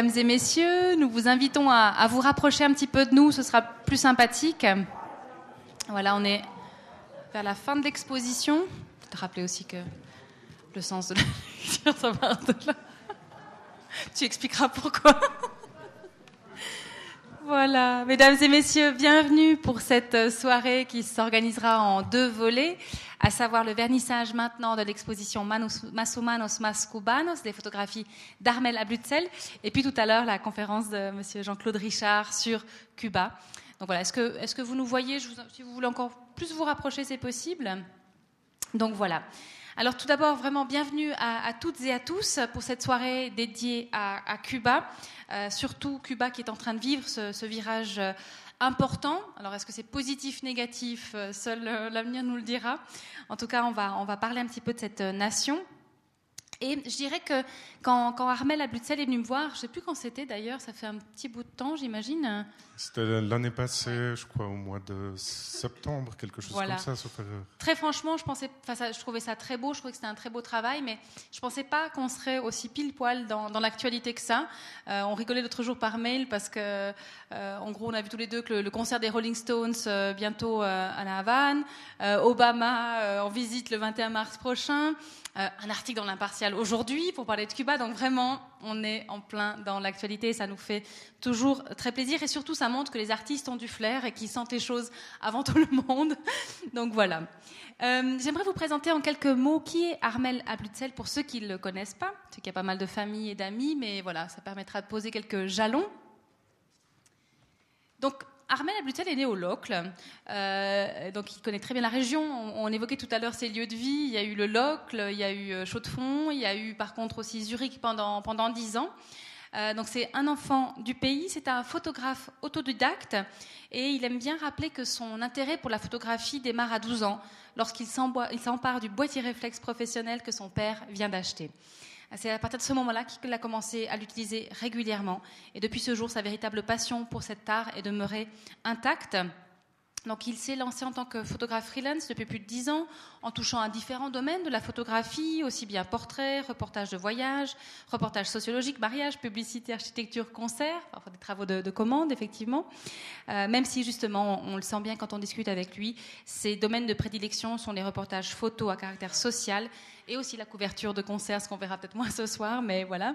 Mesdames et messieurs, nous vous invitons à, vous rapprocher un petit peu de nous, ce sera plus sympathique. Voilà, on est vers la fin de l'exposition. Je te rappeler aussi que le sens de la va. Tu expliqueras pourquoi. Voilà, mesdames et messieurs, bienvenue pour cette soirée qui s'organisera en deux volets, à savoir le vernissage maintenant de l'exposition Manos, Humanos Mas Cubanos, des photographies d'Armel Ablutzel, et puis tout à l'heure la conférence de monsieur Jean-Claude Richard sur Cuba. Donc voilà, est-ce que, est-ce que vous nous voyez? Si vous voulez encore plus vous rapprocher, c'est possible. Donc voilà. Alors tout d'abord, vraiment bienvenue à, toutes et à tous pour cette soirée dédiée à, Cuba, euh, surtout Cuba qui est en train de vivre ce, virage euh, important. Alors est-ce que c'est positif, négatif? Euh, Seul l'avenir nous le dira. En tout cas, on va, on va parler un petit peu de cette nation. Et je dirais que quand, quand Armel Ablutzel est venu me voir, je ne sais plus quand c'était d'ailleurs, ça fait un petit bout de temps, j'imagine. C'était l'année passée, je crois, au mois de septembre, quelque chose comme ça, Très franchement, je pensais, je trouvais ça très beau, je trouvais que c'était un très beau travail, mais je pensais pas qu'on serait aussi pile poil dans, dans l'actualité que ça. Euh, on rigolait l'autre jour par mail parce que, euh, en gros, on a vu tous les deux que le, concert des Rolling Stones euh, bientôt à la Havane, Obama en visite le 21 mars prochain. Un article dans l'impartial aujourd'hui pour parler de Cuba. Donc vraiment, on est en plein dans l'actualité. Ça nous fait toujours très plaisir. Et surtout, ça montre que les artistes ont du flair et qu'ils sentent les choses avant tout le monde. Donc voilà. Euh, j'aimerais vous présenter en quelques mots qui est Armel Ablutzel pour ceux qui ne le connaissent pas. C'est qu'il y a pas mal de familles et d'amis, mais voilà, ça permettra de poser quelques jalons. Donc, Armel Ablutel est né au Locle, euh, donc il connaît très bien la région. On, évoquait tout à l'heure ses lieux de vie. Il y a eu le Locle, il y a eu euh, Chaux-de-Fonds, il y a eu par contre aussi Zurich pendant pendant dix ans. Euh, donc c'est un enfant du pays, c'est un photographe autodidacte et il aime bien rappeler que son intérêt pour la photographie démarre à 12 ans lorsqu'il s'empare du boîtier réflexe professionnel que son père vient d'acheter. C'est à partir de ce moment-là qu'il a commencé à l'utiliser régulièrement. Et depuis ce jour, sa véritable passion pour cet art est demeurée intacte. Donc il s'est lancé en tant que photographe freelance depuis plus de dix ans, en touchant à différents domaines de la photographie, aussi bien portrait, reportage de voyage, reportage sociologique, mariage, publicité, architecture, concert, enfin des travaux de, commande effectivement. Euh, même si justement on le sent bien quand on discute avec lui, ses domaines de prédilection sont les reportages photos à caractère social et aussi la couverture de concerts, ce qu'on verra peut-être moins ce soir, mais voilà.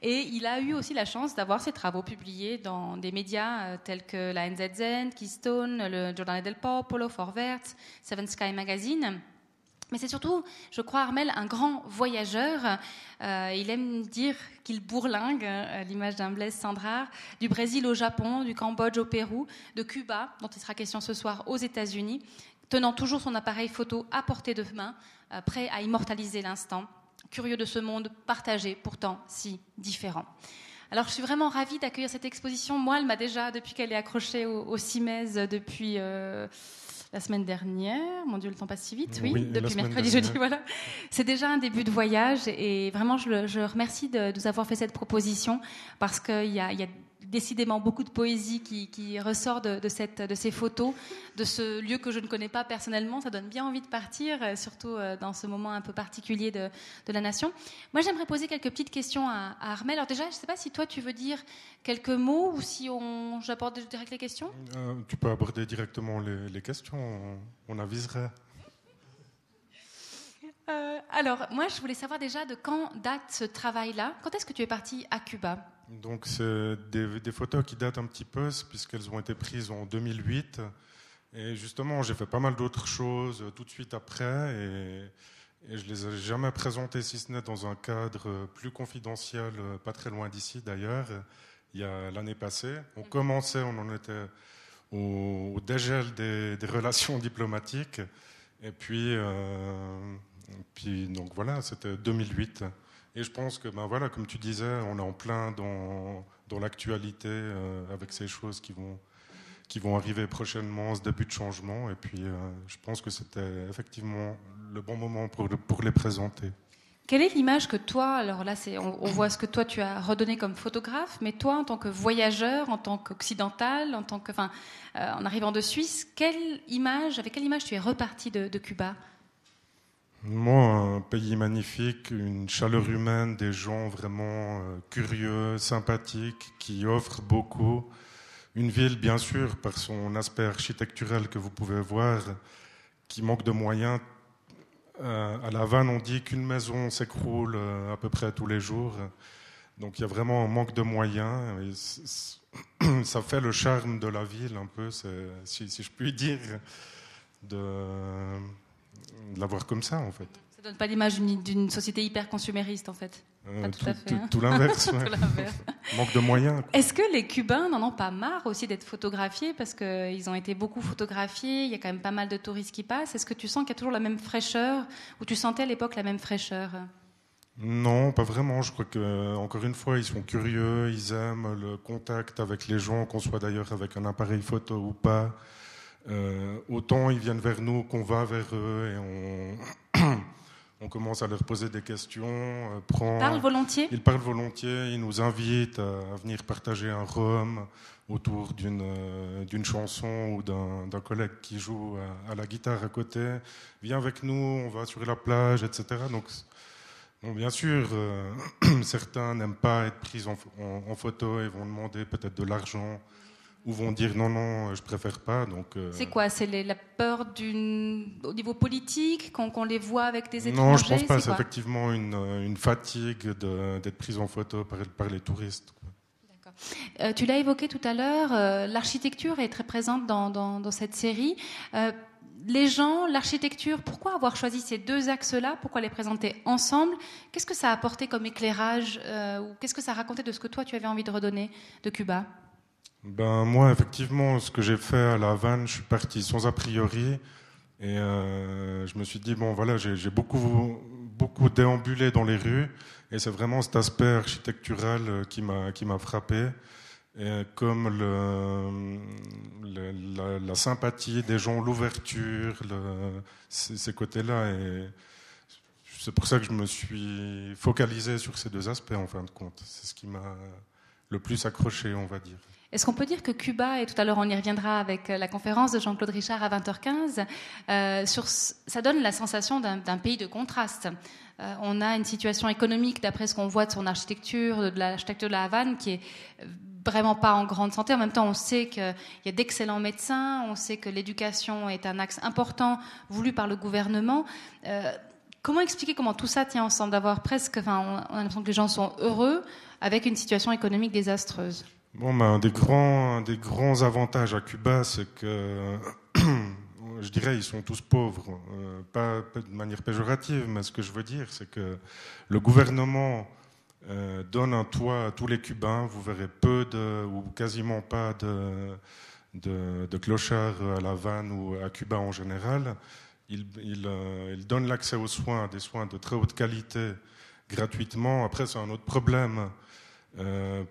Et il a eu aussi la chance d'avoir ses travaux publiés dans des médias euh, tels que la NZZ, Keystone, le Giornale del Popolo, Forvert, Seven Sky Magazine. Mais c'est surtout, je crois, Armel, un grand voyageur. Euh, il aime dire qu'il bourlingue, euh, l'image d'un Blaise Sandrard, du Brésil au Japon, du Cambodge au Pérou, de Cuba, dont il sera question ce soir, aux États-Unis, tenant toujours son appareil photo à portée de main, euh, prêt à immortaliser l'instant, curieux de ce monde partagé, pourtant si différent. Alors, je suis vraiment ravie d'accueillir cette exposition. Moi, elle m'a déjà, depuis qu'elle est accrochée au, au CIMES, depuis euh, la semaine dernière. Mon Dieu, le temps passe si vite, oui, depuis mercredi, jeudi, voilà. C'est déjà un début de voyage et vraiment, je, je remercie de, nous avoir fait cette proposition parce qu'il y a, y a décidément beaucoup de poésie qui, ressort de, ces photos, de ce lieu que je ne connais pas personnellement. Ça donne bien envie de partir, euh, surtout euh, dans ce moment un peu particulier de, la nation. Moi, j'aimerais poser quelques petites questions à, Armel. Alors déjà, je ne sais pas si toi, tu veux dire quelques mots ou si on, j'aborde direct les questions? Euh, tu peux aborder directement les, questions, on, aviserait. Alors, moi, je voulais savoir déjà de quand date ce travail-là. Quand est-ce que tu es parti à Cuba? Donc, c'est des, photos qui datent un petit peu, puisqu'elles ont été prises en 2008. Et justement, j'ai fait pas mal d'autres choses tout de suite après. Et, et je les ai jamais présentées, si ce n'est dans un cadre plus confidentiel, pas très loin d'ici d'ailleurs, il y a l'année passée. On commençait, on en était au, dégel des, relations diplomatiques. Et puis, euh, puis donc voilà, c'était 2008. Et je pense que, ben voilà, comme tu disais, on est en plein dans, dans l'actualité euh, avec ces choses qui vont, qui vont arriver prochainement, ce début de changement. Et puis, euh, je pense que c'était effectivement le bon moment pour, les présenter. Quelle est l'image que toi, alors là, on, voit ce que toi tu as redonné comme photographe, mais toi, en tant que voyageur, en tant qu'occidental, en euh, arrivant de Suisse, quelle image, avec quelle image tu es reparti de Cuba? Moi, un pays magnifique, une chaleur humaine, des gens vraiment euh, curieux, sympathiques, qui offrent beaucoup. Une ville, bien sûr, par son aspect architectural que vous pouvez voir, qui manque de moyens. Euh, à La Havane, on dit qu'une maison s'écroule euh, à peu près tous les jours. Donc il y a vraiment un manque de moyens. ça fait le charme de la ville, un peu, si, je puis dire, de, de la voir comme ça, en fait. Ça donne pas l'image d'une société hyper consumériste, en fait. Euh, tout, hein. tout, l'inverse. Manque de moyens. Est-ce que les Cubains n'en ont pas marre aussi d'être photographiés parce qu'ils ont été beaucoup photographiés, il y a quand même pas mal de touristes qui passent. Est-ce que tu sens qu'il y a toujours la même fraîcheur ou tu sentais à l'époque la même fraîcheur? Non, pas vraiment. Je crois que encore une fois, ils sont curieux, ils aiment le contact avec les gens, qu'on soit d'ailleurs avec un appareil photo ou pas. Euh, autant ils viennent vers nous qu'on va vers eux et on, on commence à leur poser des questions. Euh, ils parlent volontiers Ils parlent volontiers, ils nous invitent à, venir partager un rhum autour d'une euh, chanson ou d'un collègue qui joue à, la guitare à côté. Viens avec nous, on va sur la plage, etc. Donc, bon, bien sûr, euh, certains n'aiment pas être pris en, en, photo et vont demander peut-être de l'argent ou vont dire non, non, je préfère pas. Donc, euh, C'est quoi? C'est la peur d'une... au niveau politique, qu'on les voit avec des étrangers Non, je pense pas. C'est effectivement une, une fatigue d'être prise en photo par, par les touristes. Euh, tu l'as évoqué tout à l'heure, euh, l'architecture est très présente dans, dans, dans cette série. les gens, l'architecture, pourquoi avoir choisi ces deux axes-là? Pourquoi les présenter ensemble? Qu'est-ce que ça a apporté comme éclairage ou Qu'est-ce que ça racontait de ce que toi tu avais envie de redonner de Cuba? Ben, Moi, effectivement, ce que j'ai fait à La Havane, je suis parti sans a priori. Et euh, je me suis dit, bon, voilà, j'ai beaucoup, beaucoup déambulé dans les rues. Et c'est vraiment cet aspect architectural euh, qui m'a frappé. Et comme le, la, la, sympathie des gens, l'ouverture, ces, côtés-là. Et c'est pour ça que je me suis focalisé sur ces deux aspects, en fin de compte. C'est ce qui m'a le plus accroché, on va dire. Est-ce qu'on peut dire que Cuba, et tout à l'heure on y reviendra avec euh, la conférence de Jean-Claude Richard à 20h15, euh, ça donne la sensation d'un pays de contraste. Euh, on a une situation économique, d'après ce qu'on voit de son architecture, de l'architecture de la Havane, qui est vraiment pas en grande santé. En même temps, on sait qu'il y a d'excellents médecins, on sait que l'éducation est un axe important voulu par le gouvernement. Comment expliquer comment tout ça tient ensemble, d'avoir presque, enfin, on a l'impression que les gens sont heureux avec une situation économique désastreuse? Bon, ben, un, des grands, des grands avantages à Cuba, c'est que, je dirais, ils sont tous pauvres. Euh, pas, de manière péjorative, mais ce que je veux dire, c'est que le gouvernement euh, donne un toit à tous les Cubains. Vous verrez peu de, ou quasiment pas de, de, de clochards à La Havane ou à Cuba en général. Il, euh, il donne l'accès aux soins, des soins de très haute qualité, gratuitement. Après, c'est un autre problème.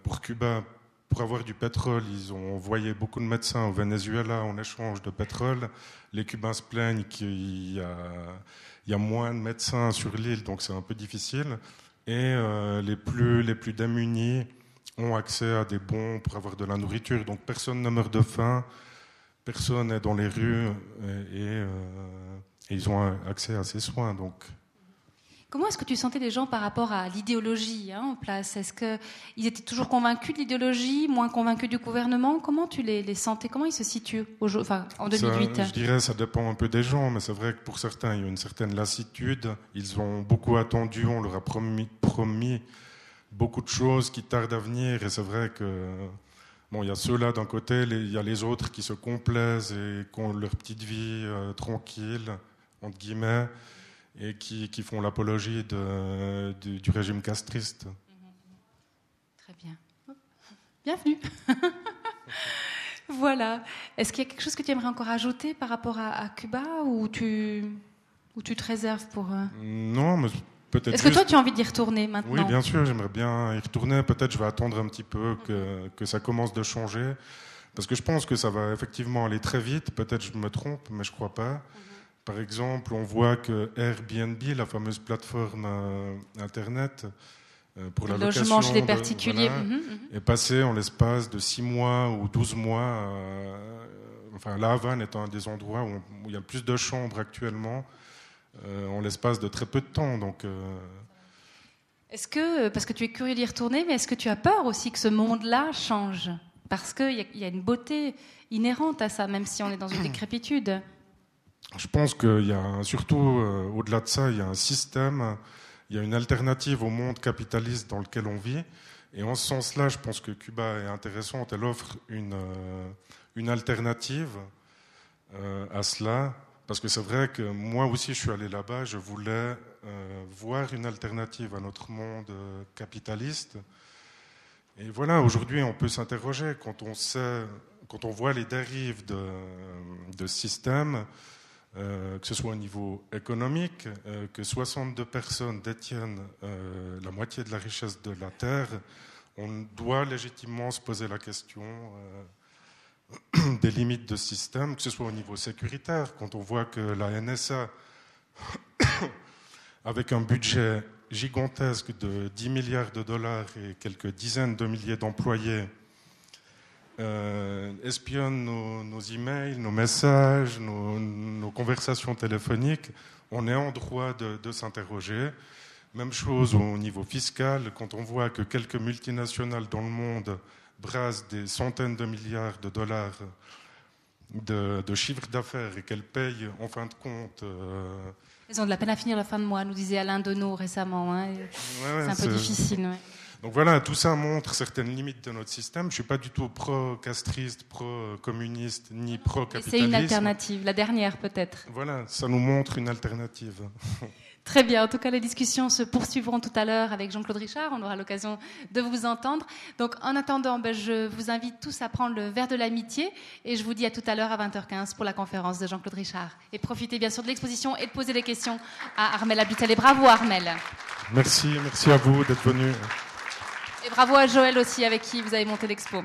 pour Cuba, pour avoir du pétrole, ils ont envoyé beaucoup de médecins au Venezuela en échange de pétrole. Les Cubains se plaignent qu'il y, a, moins de médecins sur l'île, donc c'est un peu difficile. Et euh, les plus démunis ont accès à des bons pour avoir de la nourriture. Donc personne ne meurt de faim, personne n'est dans les rues et, euh, et ils ont accès à ces soins. Donc Comment est-ce que tu sentais les gens par rapport à l'idéologie hein, en place? Est-ce qu'ils étaient toujours convaincus de l'idéologie, moins convaincus du gouvernement? Comment tu les, sentais? Comment ils se situent enfin, en 2008 Je dirais ça dépend un peu des gens, mais c'est vrai que pour certains, il y a une certaine lassitude. Ils ont beaucoup attendu, on leur a promis, promis beaucoup de choses qui tardent à venir, et c'est vrai que bon, il y a ceux-là d'un côté, il y a les autres qui se complaisent et qui ont leur petite vie euh, tranquille, entre guillemets et qui, qui font l'apologie de, du régime castriste. Très bien. Bienvenue. voilà. Est-ce qu'il y a quelque chose que tu aimerais encore ajouter par rapport à, Cuba ou tu, ou tu te réserves pour... Euh non, mais peut-être... Est-ce que toi, tu as envie d'y retourner maintenant Oui, bien sûr, j'aimerais bien y retourner. Peut-être je vais attendre un petit peu que, que ça commence de changer. Parce que je pense que ça va effectivement aller très vite. Peut-être je me trompe, mais je crois pas. Par exemple, on voit que Airbnb, la fameuse plateforme euh, Internet euh, pour la logement chez les particuliers, mhm, mhm. est passé en l'espace de 6 mois ou 12 mois. Euh, enfin, La Havane est un des endroits où, il y a le plus de chambres actuellement en l'espace de très peu de temps. Donc, est-ce que, parce que tu es curieux d'y retourner, mais est-ce que tu as peur aussi que ce monde-là change? Parce qu'il y, y, a une beauté inhérente à ça, même si on est dans une décrépitude. Je pense qu'il y a surtout, au-delà de ça, il y a un système, il y a une alternative au monde capitaliste dans lequel on vit. Et en ce sens-là, je pense que Cuba est intéressante. Elle offre une, une alternative à cela parce que c'est vrai que moi aussi, je suis allé là-bas, je voulais euh, voir une alternative à notre monde euh, capitaliste. Et voilà, aujourd'hui, on peut s'interroger quand on sait, quand on voit les dérives de, de systèmes, euh, que ce soit au niveau économique, que 62 personnes détiennent la moitié de la richesse de la Terre, on doit légitimement se poser la question des limites de système, que ce soit au niveau sécuritaire, quand on voit que la NSA, avec un budget gigantesque de 10 milliards de dollars et quelques dizaines de milliers d'employés, euh, espionne nos, emails, nos messages, nos, conversations téléphoniques, on est en droit de s'interroger. Même chose au niveau fiscal, quand on voit que quelques multinationales dans le monde brassent des centaines de milliards de dollars de, de chiffre d'affaires et qu'elles payent en fin de compte. Euh, Elles ont de la peine à finir la fin de mois, nous disait Alain Deneau récemment. Hein. c'est un peu difficile. Ouais. Donc voilà, tout ça montre certaines limites de notre système. Je ne suis pas du tout pro-castriste, pro-communiste, ni pro-capitaliste. C'est une alternative, la dernière peut-être. Voilà, ça nous montre une alternative. Très bien. En tout cas, les discussions se poursuivront tout à l'heure avec Jean-Claude Richard. On aura l'occasion de vous entendre. Donc, en attendant, ben, je vous invite tous à prendre le verre de l'amitié et je vous dis à tout à l'heure à 20h15 pour la conférence de Jean-Claude Richard. Et profitez bien sûr de l'exposition et de poser des questions à Armel Abutel. Et bravo, Armel. Merci, merci à vous d'être venu. Et bravo à Joël aussi, avec qui vous avez monté l'expo.